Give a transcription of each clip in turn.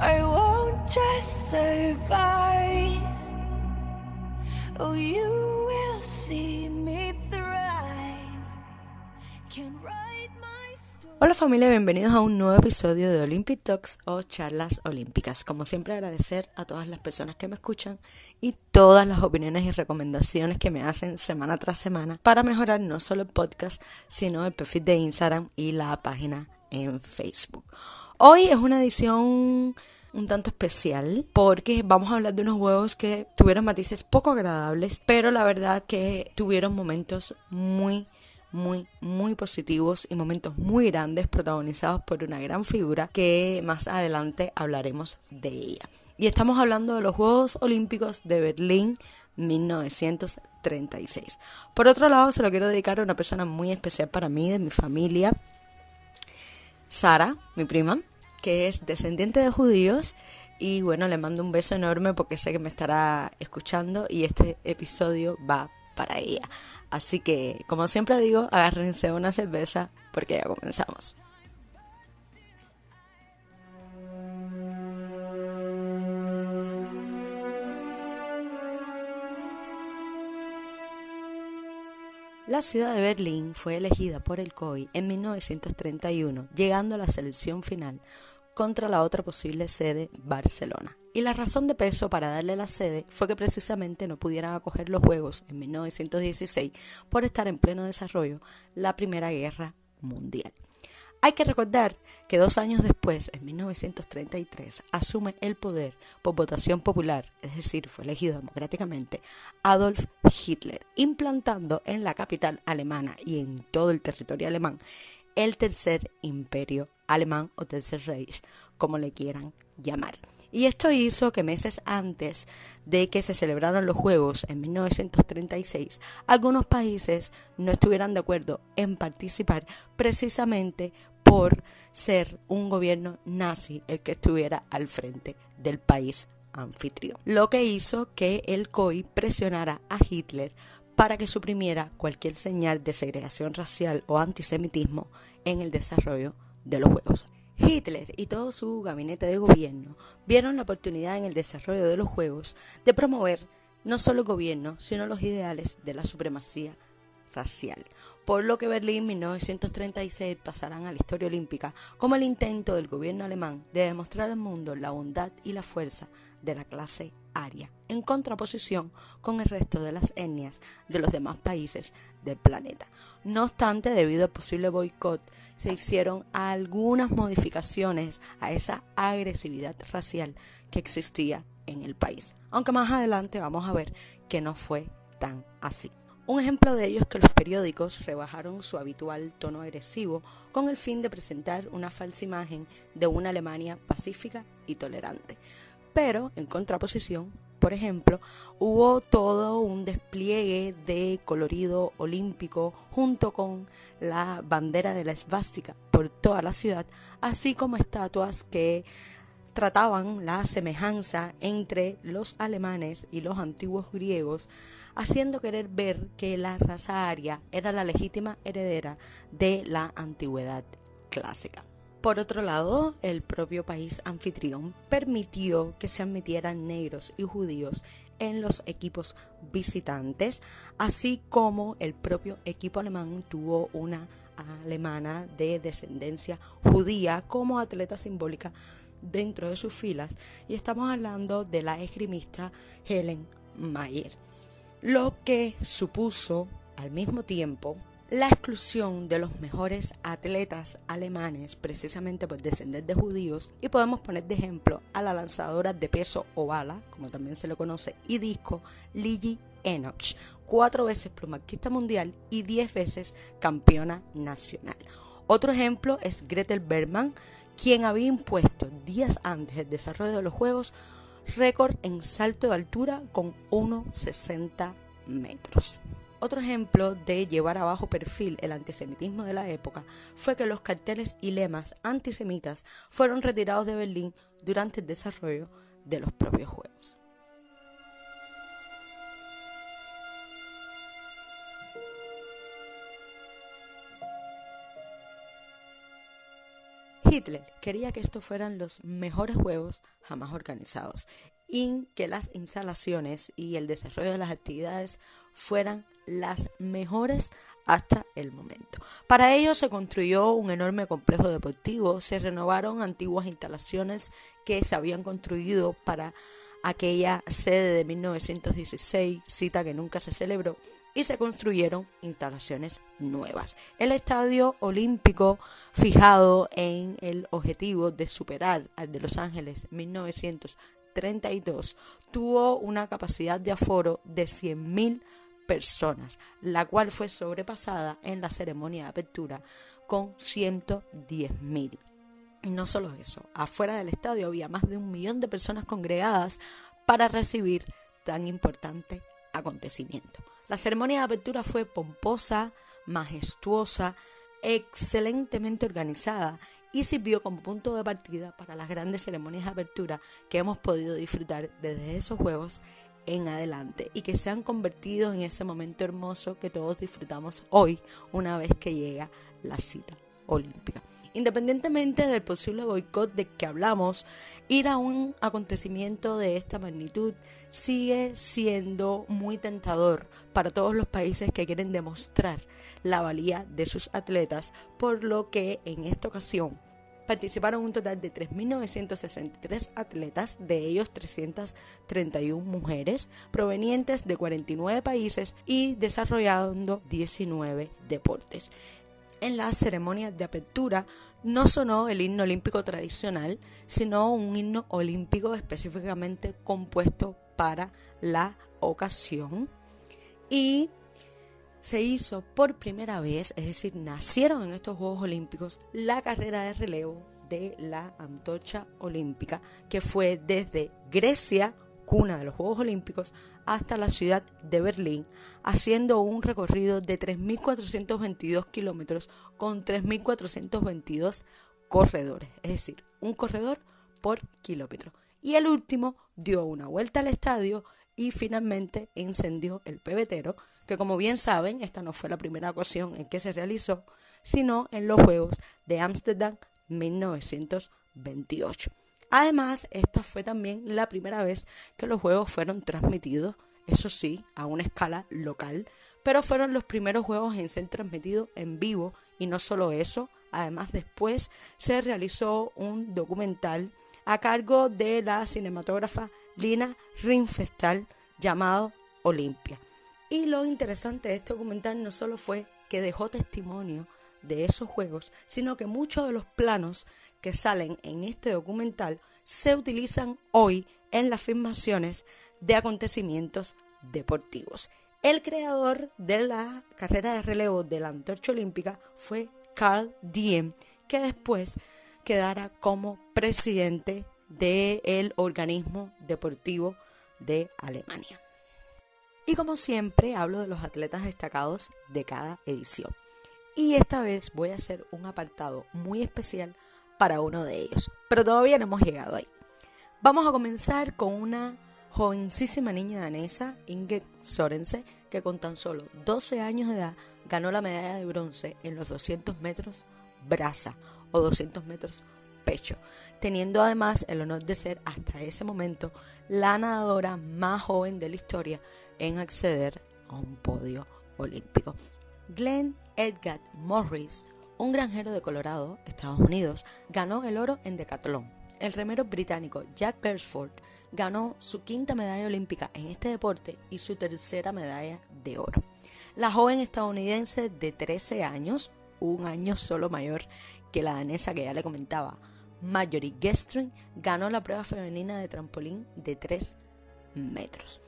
I won't just survive. Oh, you will see me thrive. Can write my story. Hola familia, bienvenidos a un nuevo episodio de Olympic Talks o charlas olímpicas. Como siempre agradecer a todas las personas que me escuchan y todas las opiniones y recomendaciones que me hacen semana tras semana para mejorar no solo el podcast, sino el perfil de Instagram y la página en Facebook. Hoy es una edición un tanto especial porque vamos a hablar de unos juegos que tuvieron matices poco agradables, pero la verdad que tuvieron momentos muy muy, muy positivos y momentos muy grandes protagonizados por una gran figura que más adelante hablaremos de ella. Y estamos hablando de los Juegos Olímpicos de Berlín 1936. Por otro lado, se lo quiero dedicar a una persona muy especial para mí, de mi familia, Sara, mi prima, que es descendiente de judíos. Y bueno, le mando un beso enorme porque sé que me estará escuchando y este episodio va para ella. Así que, como siempre digo, agárrense una cerveza porque ya comenzamos. La ciudad de Berlín fue elegida por el COI en 1931, llegando a la selección final contra la otra posible sede, Barcelona. Y la razón de peso para darle la sede fue que precisamente no pudieran acoger los Juegos en 1916 por estar en pleno desarrollo la Primera Guerra Mundial. Hay que recordar que dos años después, en 1933, asume el poder por votación popular, es decir, fue elegido democráticamente, Adolf Hitler, implantando en la capital alemana y en todo el territorio alemán el tercer imperio alemán o tercer Reich, como le quieran llamar. Y esto hizo que meses antes de que se celebraran los Juegos en 1936, algunos países no estuvieran de acuerdo en participar precisamente por ser un gobierno nazi el que estuviera al frente del país anfitrión. Lo que hizo que el COI presionara a Hitler para que suprimiera cualquier señal de segregación racial o antisemitismo en el desarrollo de los Juegos. Hitler y todo su gabinete de gobierno vieron la oportunidad en el desarrollo de los Juegos de promover no solo el gobierno, sino los ideales de la supremacía racial, por lo que Berlín 1936 pasarán a la historia olímpica como el intento del gobierno alemán de demostrar al mundo la bondad y la fuerza de la clase aria, en contraposición con el resto de las etnias de los demás países del planeta. No obstante, debido al posible boicot, se hicieron algunas modificaciones a esa agresividad racial que existía en el país, aunque más adelante vamos a ver que no fue tan así. Un ejemplo de ello es que los periódicos rebajaron su habitual tono agresivo con el fin de presentar una falsa imagen de una Alemania pacífica y tolerante. Pero, en contraposición, por ejemplo, hubo todo un despliegue de colorido olímpico junto con la bandera de la esvástica por toda la ciudad, así como estatuas que trataban la semejanza entre los alemanes y los antiguos griegos, haciendo querer ver que la raza aria era la legítima heredera de la antigüedad clásica. Por otro lado, el propio país anfitrión permitió que se admitieran negros y judíos en los equipos visitantes, así como el propio equipo alemán tuvo una alemana de descendencia judía como atleta simbólica dentro de sus filas y estamos hablando de la esgrimista Helen Mayer, lo que supuso al mismo tiempo la exclusión de los mejores atletas alemanes precisamente por descender de judíos y podemos poner de ejemplo a la lanzadora de peso o bala, como también se le conoce, y disco Lily Enoch, cuatro veces plumarquista mundial y diez veces campeona nacional. Otro ejemplo es Gretel Bergman, quien había impuesto días antes del desarrollo de los Juegos récord en salto de altura con 1,60 metros. Otro ejemplo de llevar a bajo perfil el antisemitismo de la época fue que los carteles y lemas antisemitas fueron retirados de Berlín durante el desarrollo de los propios Juegos. Hitler quería que estos fueran los mejores juegos jamás organizados y que las instalaciones y el desarrollo de las actividades fueran las mejores hasta el momento. Para ello se construyó un enorme complejo deportivo, se renovaron antiguas instalaciones que se habían construido para aquella sede de 1916, cita que nunca se celebró, y se construyeron instalaciones nuevas. El estadio olímpico, fijado en el objetivo de superar al de Los Ángeles 1932, tuvo una capacidad de aforo de 100.000 personas, la cual fue sobrepasada en la ceremonia de apertura con 110.000. Y no solo eso, afuera del estadio había más de un millón de personas congregadas para recibir tan importante acontecimiento. La ceremonia de apertura fue pomposa, majestuosa, excelentemente organizada y sirvió como punto de partida para las grandes ceremonias de apertura que hemos podido disfrutar desde esos juegos en adelante y que se han convertido en ese momento hermoso que todos disfrutamos hoy una vez que llega la cita Independientemente del posible boicot de que hablamos, ir a un acontecimiento de esta magnitud sigue siendo muy tentador para todos los países que quieren demostrar la valía de sus atletas, por lo que en esta ocasión participaron un total de 3.963 atletas, de ellos 331 mujeres, provenientes de 49 países y desarrollando 19 deportes. En la ceremonia de apertura no sonó el himno olímpico tradicional, sino un himno olímpico específicamente compuesto para la ocasión. Y se hizo por primera vez, es decir, nacieron en estos Juegos Olímpicos la carrera de relevo de la antorcha olímpica, que fue desde Grecia, cuna de los Juegos Olímpicos, hasta la ciudad de Berlín, haciendo un recorrido de 3.422 kilómetros con 3.422 corredores, es decir, un corredor por kilómetro. Y el último dio una vuelta al estadio y finalmente encendió el pebetero, que como bien saben, esta no fue la primera ocasión en que se realizó, sino en los Juegos de Ámsterdam 1928. Además, esta fue también la primera vez que los Juegos fueron transmitidos, eso sí, a una escala local, pero fueron los primeros Juegos en ser transmitidos en vivo y no solo eso, además después se realizó un documental a cargo de la cinematógrafa Lina Rinfestal llamado Olimpia. Y lo interesante de este documental no solo fue que dejó testimonio de esos juegos, sino que muchos de los planos que salen en este documental se utilizan hoy en las filmaciones de acontecimientos deportivos. El creador de la carrera de relevo de la antorcha olímpica fue Carl Diem, que después quedara como presidente del organismo deportivo de Alemania. Y como siempre, hablo de los atletas destacados de cada edición. Y esta vez voy a hacer un apartado muy especial para uno de ellos, pero todavía no hemos llegado ahí. Vamos a comenzar con una jovencísima niña danesa, Inge Sorense, que con tan solo 12 años de edad ganó la medalla de bronce en los 200 metros braza o 200 metros pecho, teniendo además el honor de ser hasta ese momento la nadadora más joven de la historia en acceder a un podio olímpico. Glenn Edgar Morris, un granjero de Colorado, Estados Unidos, ganó el oro en decatlón. El remero británico Jack Beresford ganó su quinta medalla olímpica en este deporte y su tercera medalla de oro. La joven estadounidense de 13 años, un año solo mayor que la danesa que ya le comentaba, Marjorie Gestring, ganó la prueba femenina de trampolín de 3 metros.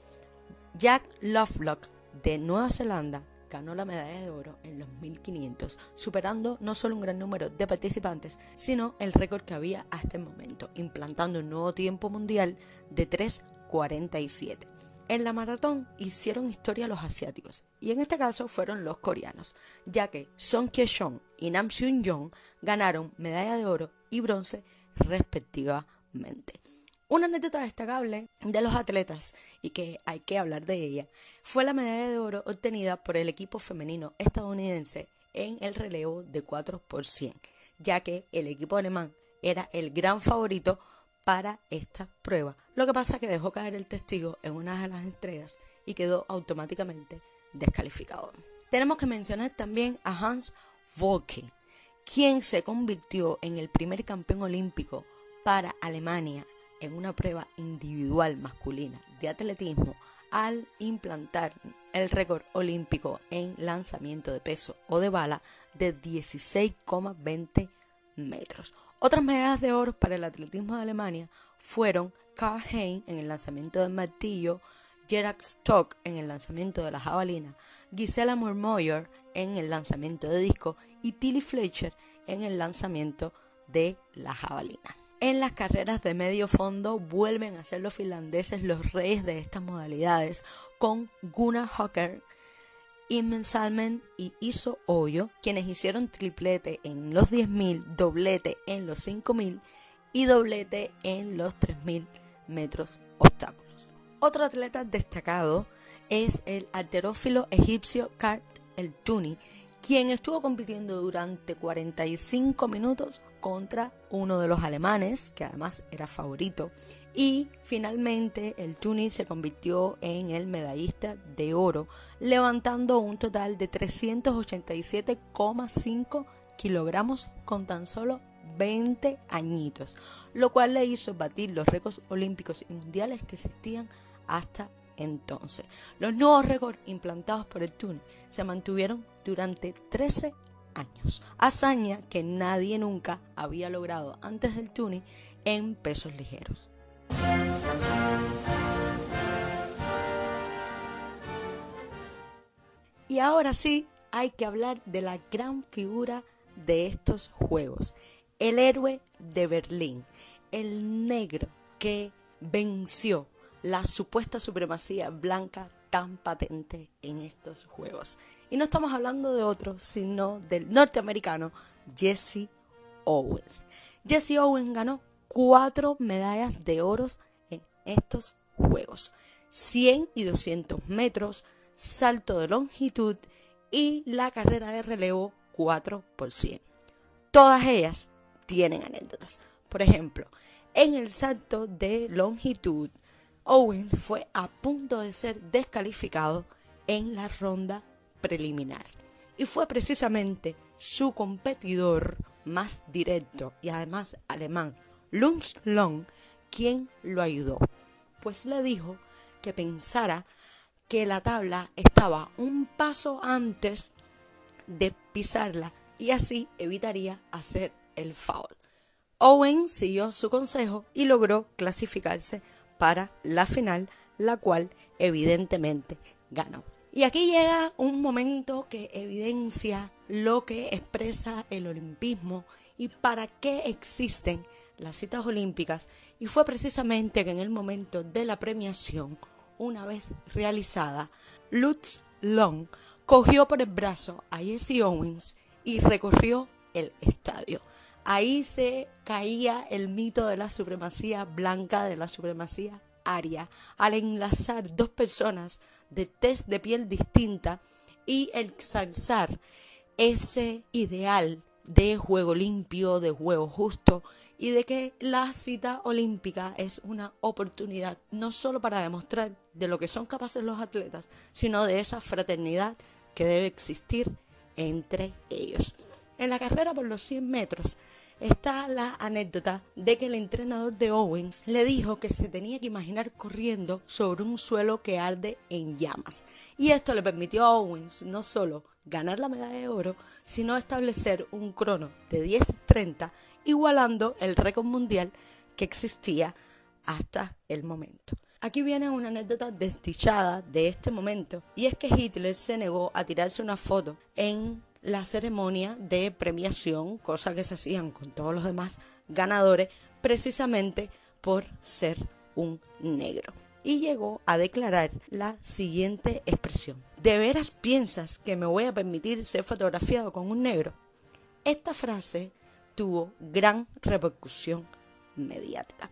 Jack Lovelock de Nueva Zelanda ganó la medalla de oro en los 1500, superando no solo un gran número de participantes, sino el récord que había hasta el momento, implantando un nuevo tiempo mundial de 3.47. En la maratón hicieron historia los asiáticos, y en este caso fueron los coreanos, ya que Song Kye-shon y Nam Seung-yong ganaron medalla de oro y bronce respectivamente. Una anécdota destacable de los atletas y que hay que hablar de ella fue la medalla de oro obtenida por el equipo femenino estadounidense en el relevo de 4 por 100, ya que el equipo alemán era el gran favorito para esta prueba. Lo que pasa es que dejó caer el testigo en una de las entregas y quedó automáticamente descalificado. Tenemos que mencionar también a Hans Volke, quien se convirtió en el primer campeón olímpico para Alemania en una prueba individual masculina de atletismo al implantar el récord olímpico en lanzamiento de peso o de bala de 16,20 metros. Otras medallas de oro para el atletismo de Alemania fueron Karl Hein en el lanzamiento del martillo, Gerard Stock en el lanzamiento de la jabalina, Gisela Murmoyer en el lanzamiento de disco y Tilly Fletcher en el lanzamiento de la jabalina. En las carreras de medio fondo vuelven a ser los finlandeses los reyes de estas modalidades con Gunnar Hocker, Imen Salmen y Iso Oyo, quienes hicieron triplete en los 10.000, doblete en los 5.000 y doblete en los 3.000 metros obstáculos. Otro atleta destacado es el alterófilo egipcio Kart El Tuni, quien estuvo compitiendo durante 45 minutos contra uno de los alemanes, que además era favorito. Y finalmente el Tunis se convirtió en el medallista de oro, levantando un total de 387,5 kilogramos con tan solo 20 añitos, lo cual le hizo batir los récords olímpicos y mundiales que existían hasta entonces. Los nuevos récords implantados por el Tunis se mantuvieron durante 13 años, hazaña que nadie nunca había logrado antes del Tunis en pesos ligeros. Y ahora sí, hay que hablar de la gran figura de estos juegos, el héroe de Berlín, el negro que venció la supuesta supremacía blanca tan patente en estos juegos. Y no estamos hablando de otro, sino del norteamericano Jesse Owens. Jesse Owens ganó cuatro medallas de oro en estos juegos. 100 y 200 metros, salto de longitud y la carrera de relevo 4 por 100. Todas ellas tienen anécdotas. Por ejemplo, en el salto de longitud, Owens fue a punto de ser descalificado en la ronda preliminar. Y fue precisamente su competidor más directo y además alemán, Lunds Long, quien lo ayudó, pues le dijo que pensara que la tabla estaba un paso antes de pisarla y así evitaría hacer el foul. Owen siguió su consejo y logró clasificarse para la final, la cual evidentemente ganó. Y aquí llega un momento que evidencia lo que expresa el olimpismo y para qué existen las citas olímpicas. Y fue precisamente que en el momento de la premiación, una vez realizada, Lutz Long cogió por el brazo a Jesse Owens y recorrió el estadio. Ahí se caía el mito de la supremacía blanca, de la supremacía aria, al enlazar dos personas de test de piel distinta y exalzar ese ideal de juego limpio, de juego justo y de que la cita olímpica es una oportunidad no solo para demostrar de lo que son capaces los atletas, sino de esa fraternidad que debe existir entre ellos. En la carrera por los 100 metros está la anécdota de que el entrenador de Owens le dijo que se tenía que imaginar corriendo sobre un suelo que arde en llamas. Y esto le permitió a Owens no solo ganar la medalla de oro, sino establecer un crono de 10.30 igualando el récord mundial que existía hasta el momento. Aquí viene una anécdota desdichada de este momento y es que Hitler se negó a tirarse una foto en la ceremonia de premiación, cosa que se hacían con todos los demás ganadores, precisamente por ser un negro. Y llegó a declarar la siguiente expresión. ¿De veras piensas que me voy a permitir ser fotografiado con un negro? Esta frase tuvo gran repercusión mediática.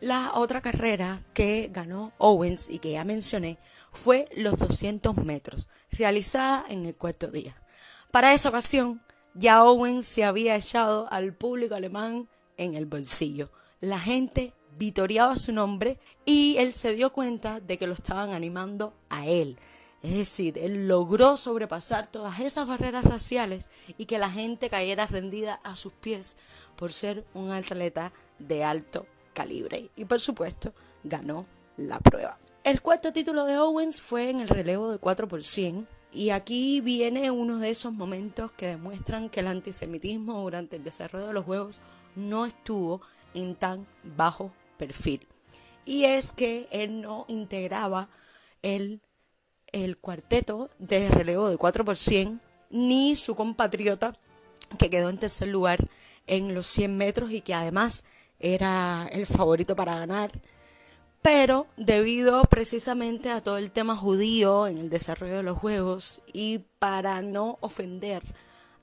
La otra carrera que ganó Owens y que ya mencioné fue los 200 metros, realizada en el cuarto día. Para esa ocasión, ya Owens se había echado al público alemán en el bolsillo. La gente vitoreaba su nombre y él se dio cuenta de que lo estaban animando a él. Es decir, él logró sobrepasar todas esas barreras raciales y que la gente cayera rendida a sus pies por ser un atleta de alto calibre. Y por supuesto, ganó la prueba. El cuarto título de Owens fue en el relevo de 4 por 100 y aquí viene uno de esos momentos que demuestran que el antisemitismo durante el desarrollo de los juegos no estuvo en tan bajo perfil. Y es que él no integraba el, cuarteto de relevo de 4 por 100 ni su compatriota que quedó en tercer lugar en los 100 metros y que además era el favorito para ganar pero debido precisamente a todo el tema judío en el desarrollo de los juegos y para no ofender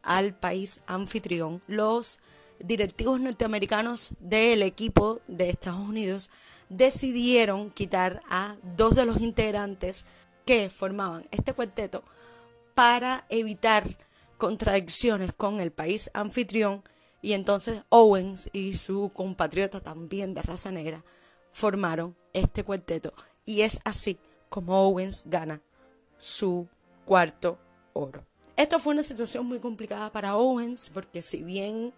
al país anfitrión, los directivos norteamericanos del equipo de Estados Unidos decidieron quitar a dos de los integrantes que formaban este cuarteto para evitar contradicciones con el país anfitrión. Y entonces Owens y su compatriota también de raza negra formaron este cuarteto y es así como Owens gana su cuarto oro. Esto fue una situación muy complicada para Owens porque si bien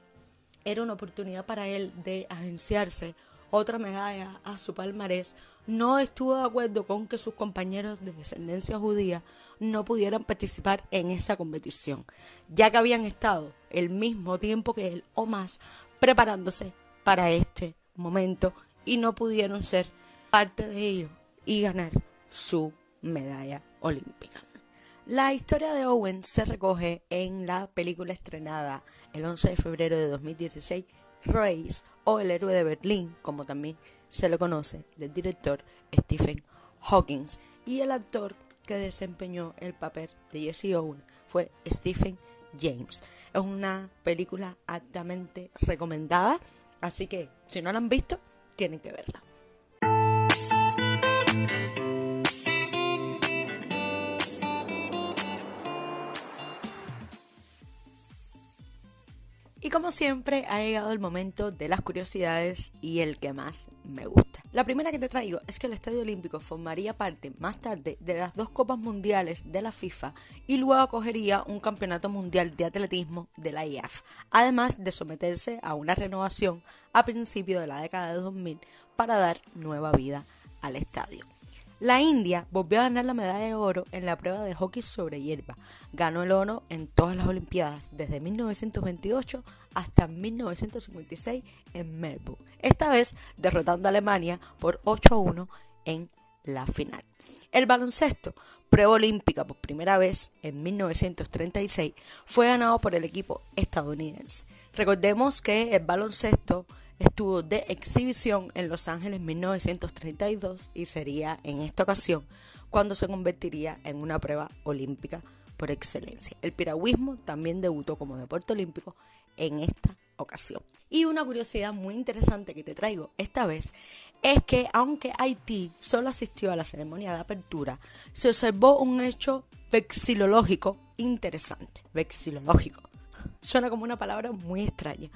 era una oportunidad para él de agenciarse otra medalla a su palmarés, no estuvo de acuerdo con que sus compañeros de descendencia judía no pudieran participar en esa competición, ya que habían estado el mismo tiempo que él o más preparándose para este momento y no pudieron ser parte de ello y ganar su medalla olímpica. La historia de Owen se recoge en la película estrenada el 11 de febrero de 2016, Race o El héroe de Berlín, como también se le conoce, del director Stephen Hawking. Y el actor que desempeñó el papel de Jesse Owen fue Stephen James. Es una película altamente recomendada, así que si no la han visto, tienen que verla. Como siempre, ha llegado el momento de las curiosidades y el que más me gusta. La primera que te traigo es que el Estadio Olímpico formaría parte más tarde de las dos Copas Mundiales de la FIFA y luego acogería un Campeonato Mundial de Atletismo de la IAF, además de someterse a una renovación a principios de la década de 2000 para dar nueva vida al estadio. La India volvió a ganar la medalla de oro en la prueba de hockey sobre hierba. Ganó el oro en todas las Olimpiadas desde 1928 hasta 1956 en Melbourne. Esta vez derrotando a Alemania por 8 a 1 en la final. El baloncesto, prueba olímpica por primera vez en 1936, fue ganado por el equipo estadounidense. Recordemos que el baloncesto estuvo de exhibición en Los Ángeles en 1932 y sería en esta ocasión cuando se convertiría en una prueba olímpica por excelencia. El piragüismo también debutó como deporte olímpico en esta ocasión. Y una curiosidad muy interesante que te traigo esta vez es que aunque Haití solo asistió a la ceremonia de apertura, se observó un hecho vexilológico interesante. Vexilológico. Suena como una palabra muy extraña,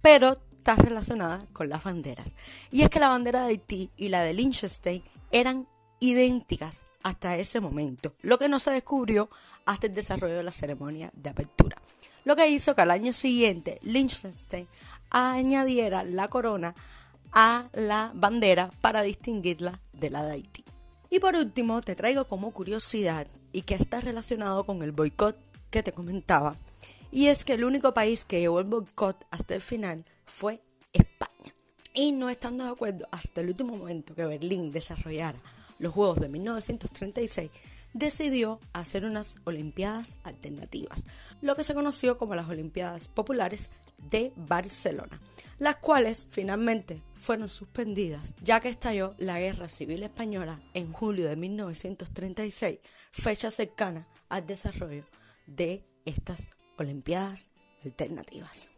pero está relacionada con las banderas. Y es que la bandera de Haití y la de Liechtenstein eran idénticas hasta ese momento, lo que no se descubrió hasta el desarrollo de la ceremonia de apertura. Lo que hizo que al año siguiente Liechtenstein añadiera la corona a la bandera para distinguirla de la de Haití. Y por último, te traigo como curiosidad y que está relacionado con el boicot que te comentaba, y es que el único país que llevó el boicot hasta el final fue España. Y no estando de acuerdo hasta el último momento que Berlín desarrollara los Juegos de 1936, decidió hacer unas Olimpiadas alternativas, lo que se conoció como las Olimpiadas Populares de Barcelona, las cuales finalmente fueron suspendidas ya que estalló la Guerra Civil Española en julio de 1936, fecha cercana al desarrollo de estas Olimpiadas alternativas.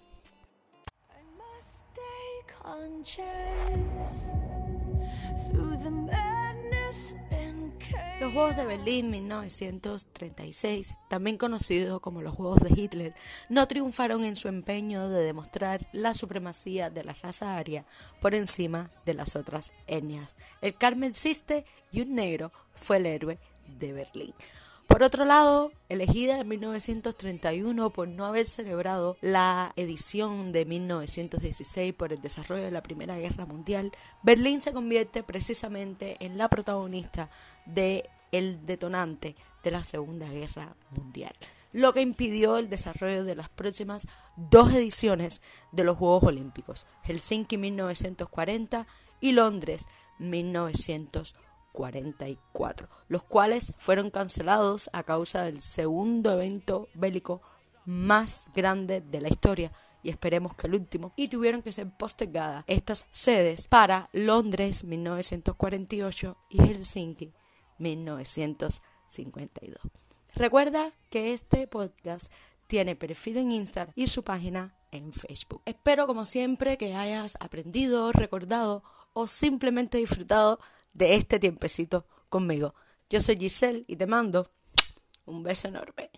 Los Juegos de Berlín 1936, también conocidos como los Juegos de Hitler, no triunfaron en su empeño de demostrar la supremacía de la raza aria por encima de las otras etnias. El Carmen Siste y un negro fue el héroe de Berlín. Por otro lado, elegida en 1931 por no haber celebrado la edición de 1916 por el desarrollo de la Primera Guerra Mundial, Berlín se convierte precisamente en la protagonista de el detonante de la Segunda Guerra Mundial, lo que impidió el desarrollo de las próximas dos ediciones de los Juegos Olímpicos, Helsinki 1940 y Londres 1940. 44, los cuales fueron cancelados a causa del segundo evento bélico más grande de la historia y esperemos que el último, y tuvieron que ser postergadas estas sedes para Londres 1948 y Helsinki 1952. Recuerda que este podcast tiene perfil en Instagram y su página en Facebook. Espero como siempre que hayas aprendido, recordado o simplemente disfrutado de este tiempecito conmigo. Yo soy Giselle y te mando un beso enorme.